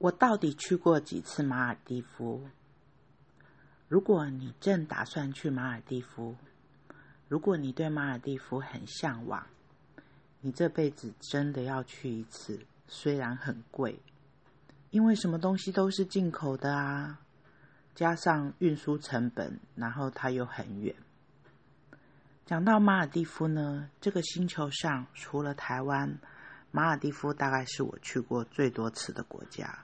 我到底去过几次马尔蒂夫？如果你正打算去马尔蒂夫，如果你对马尔蒂夫很向往，你这辈子真的要去一次，虽然很贵，因为什么东西都是进口的啊，加上运输成本，然后它又很远。讲到马尔蒂夫呢，这个星球上除了台湾，马尔蒂夫大概是我去过最多次的国家。